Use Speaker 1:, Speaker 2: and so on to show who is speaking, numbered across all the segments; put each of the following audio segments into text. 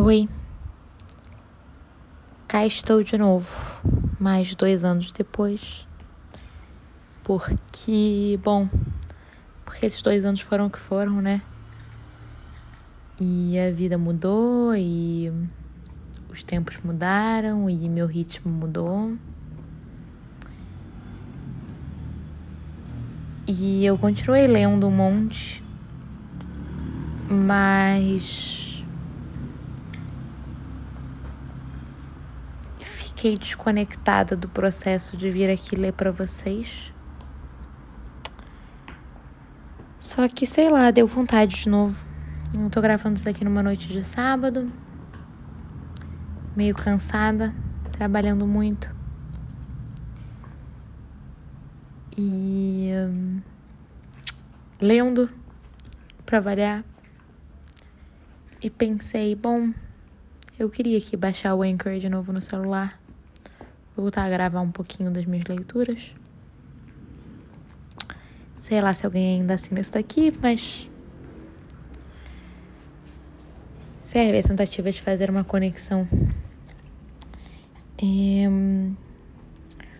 Speaker 1: Oi, cá estou de novo, mais dois anos depois, porque, bom, porque esses dois anos foram o que foram, né? E a vida mudou e os tempos mudaram e meu ritmo mudou. E eu continuei lendo um monte, mas fiquei desconectada do processo de vir aqui ler para vocês. Só que sei lá, deu vontade de novo. Eu tô gravando isso daqui numa noite de sábado, meio cansada, trabalhando muito. E um, lendo para variar. E pensei, bom, eu queria aqui baixar o Anchor de novo no celular. Voltar a gravar um pouquinho das minhas leituras. Sei lá se alguém ainda assina isso daqui, mas serve a tentativa de fazer uma conexão. É,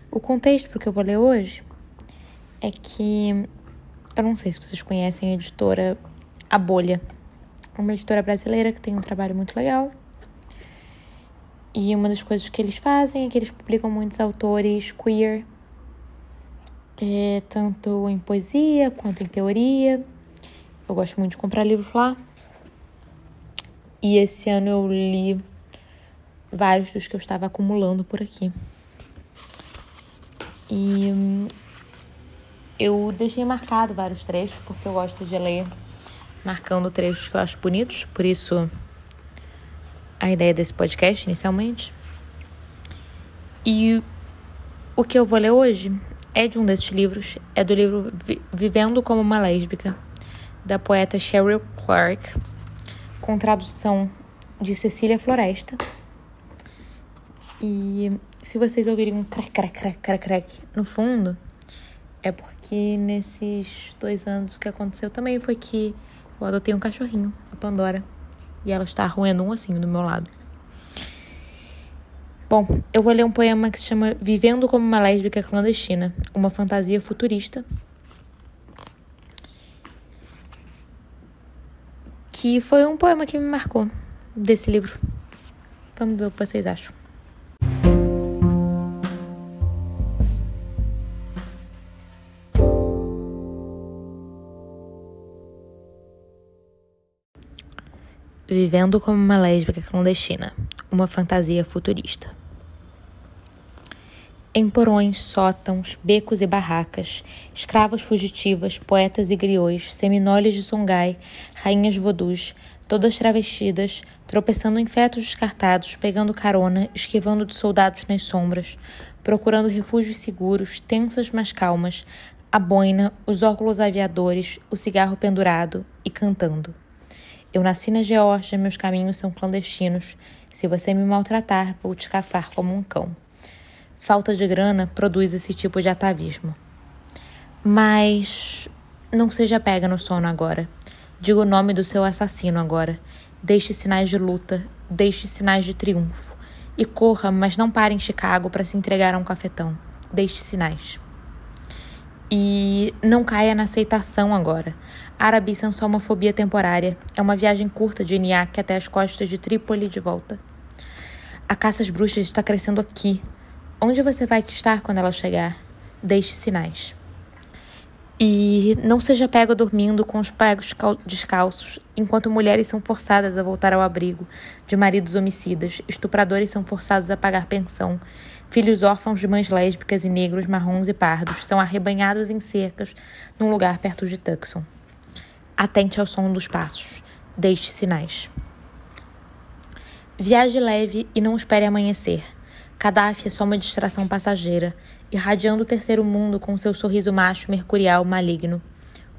Speaker 1: o contexto para o que eu vou ler hoje é que eu não sei se vocês conhecem a editora A Bolha, uma editora brasileira que tem um trabalho muito legal. E uma das coisas que eles fazem é que eles publicam muitos autores queer, é, tanto em poesia quanto em teoria. Eu gosto muito de comprar livros lá. E esse ano eu li vários dos que eu estava acumulando por aqui. E eu deixei marcado vários trechos, porque eu gosto de ler marcando trechos que eu acho bonitos, por isso a ideia desse podcast inicialmente. E o que eu vou ler hoje é de um desses livros, é do livro Vivendo como uma Lésbica, da poeta Sheryl Clark com tradução de Cecília Floresta. E se vocês ouvirem um crack, crack, crack, crack, crack no fundo, é porque nesses dois anos o que aconteceu também foi que eu adotei um cachorrinho, a Pandora, e ela está roendo um ossinho do meu lado. Bom, eu vou ler um poema que se chama Vivendo como uma Lésbica Clandestina, uma fantasia futurista que foi um poema que me marcou desse livro. Vamos ver o que vocês acham. Vivendo como uma lésbica clandestina, uma fantasia futurista. Em porões, sótãos, becos e barracas, escravas fugitivas, poetas e griots, seminóides de Songhai, rainhas vodus, todas travestidas, tropeçando em fetos descartados, pegando carona, esquivando de soldados nas sombras, procurando refúgios seguros, tensas mas calmas, a boina, os óculos aviadores, o cigarro pendurado e cantando. Eu nasci na Geórgia, meus caminhos são clandestinos. Se você me maltratar, vou te caçar como um cão falta de grana produz esse tipo de atavismo. Mas não seja pega no sono agora. Diga o nome do seu assassino agora. Deixe sinais de luta, deixe sinais de triunfo. E corra, mas não pare em Chicago para se entregar a um cafetão. Deixe sinais. E não caia na aceitação agora. Árabes são só uma fobia temporária. É uma viagem curta de Eniac até as costas de Trípoli de volta. A caça às bruxas está crescendo aqui, Onde você vai estar quando ela chegar? Deixe sinais. E não seja pego dormindo com os pegos descalços, enquanto mulheres são forçadas a voltar ao abrigo de maridos homicidas, estupradores são forçados a pagar pensão, filhos órfãos de mães lésbicas e negros, marrons e pardos são arrebanhados em cercas num lugar perto de Tucson. Atente ao som dos passos. Deixe sinais. Viaje leve e não espere amanhecer. Gaddafi é só uma distração passageira, irradiando o terceiro mundo com seu sorriso macho mercurial maligno.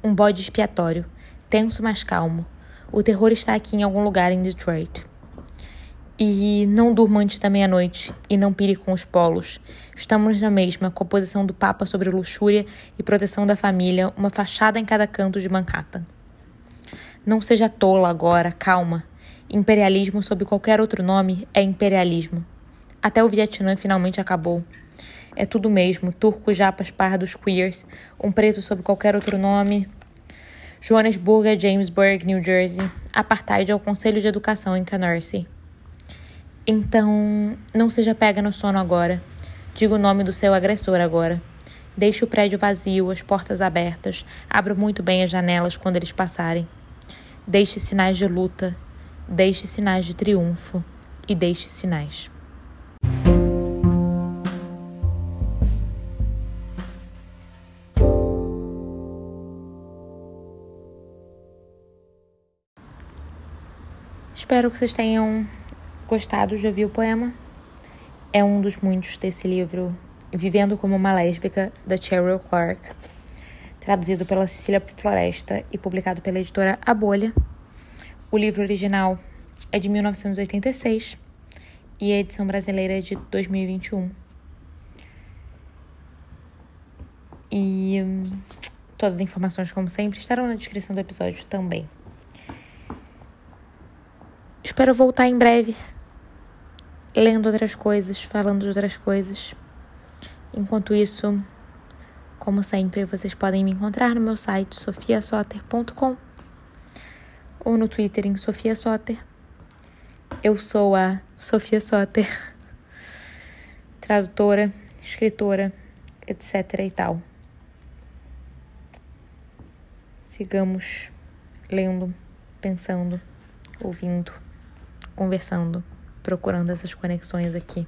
Speaker 1: Um bode expiatório, tenso mas calmo. O terror está aqui em algum lugar em Detroit. E não durma antes da meia-noite e não pire com os polos. Estamos na mesma, com a posição do Papa sobre luxúria e proteção da família, uma fachada em cada canto de Manhattan. Não seja tola agora, calma. Imperialismo sob qualquer outro nome é imperialismo. Até o Vietnã finalmente acabou. É tudo mesmo: turcos, japas, pardos, queers, um preto sob qualquer outro nome. Johannesburg é Jamesburg, New Jersey. Apartheid é o Conselho de Educação em Canarsie. Então, não seja pega no sono agora. Diga o nome do seu agressor agora. Deixe o prédio vazio, as portas abertas. Abra muito bem as janelas quando eles passarem. Deixe sinais de luta. Deixe sinais de triunfo. E deixe sinais. Espero que vocês tenham gostado de ouvir o poema. É um dos muitos desse livro Vivendo como uma Lésbica, da Cheryl Clark, traduzido pela Cecília Floresta e publicado pela editora A Bolha. O livro original é de 1986 e a edição brasileira é de 2021. E hum, todas as informações, como sempre, estarão na descrição do episódio também. Espero voltar em breve, lendo outras coisas, falando de outras coisas. Enquanto isso, como sempre, vocês podem me encontrar no meu site sofiasoter.com ou no Twitter em Sofia Soter. Eu sou a Sofia Soter, tradutora, escritora, etc e tal. Sigamos lendo, pensando, ouvindo, conversando, procurando essas conexões aqui.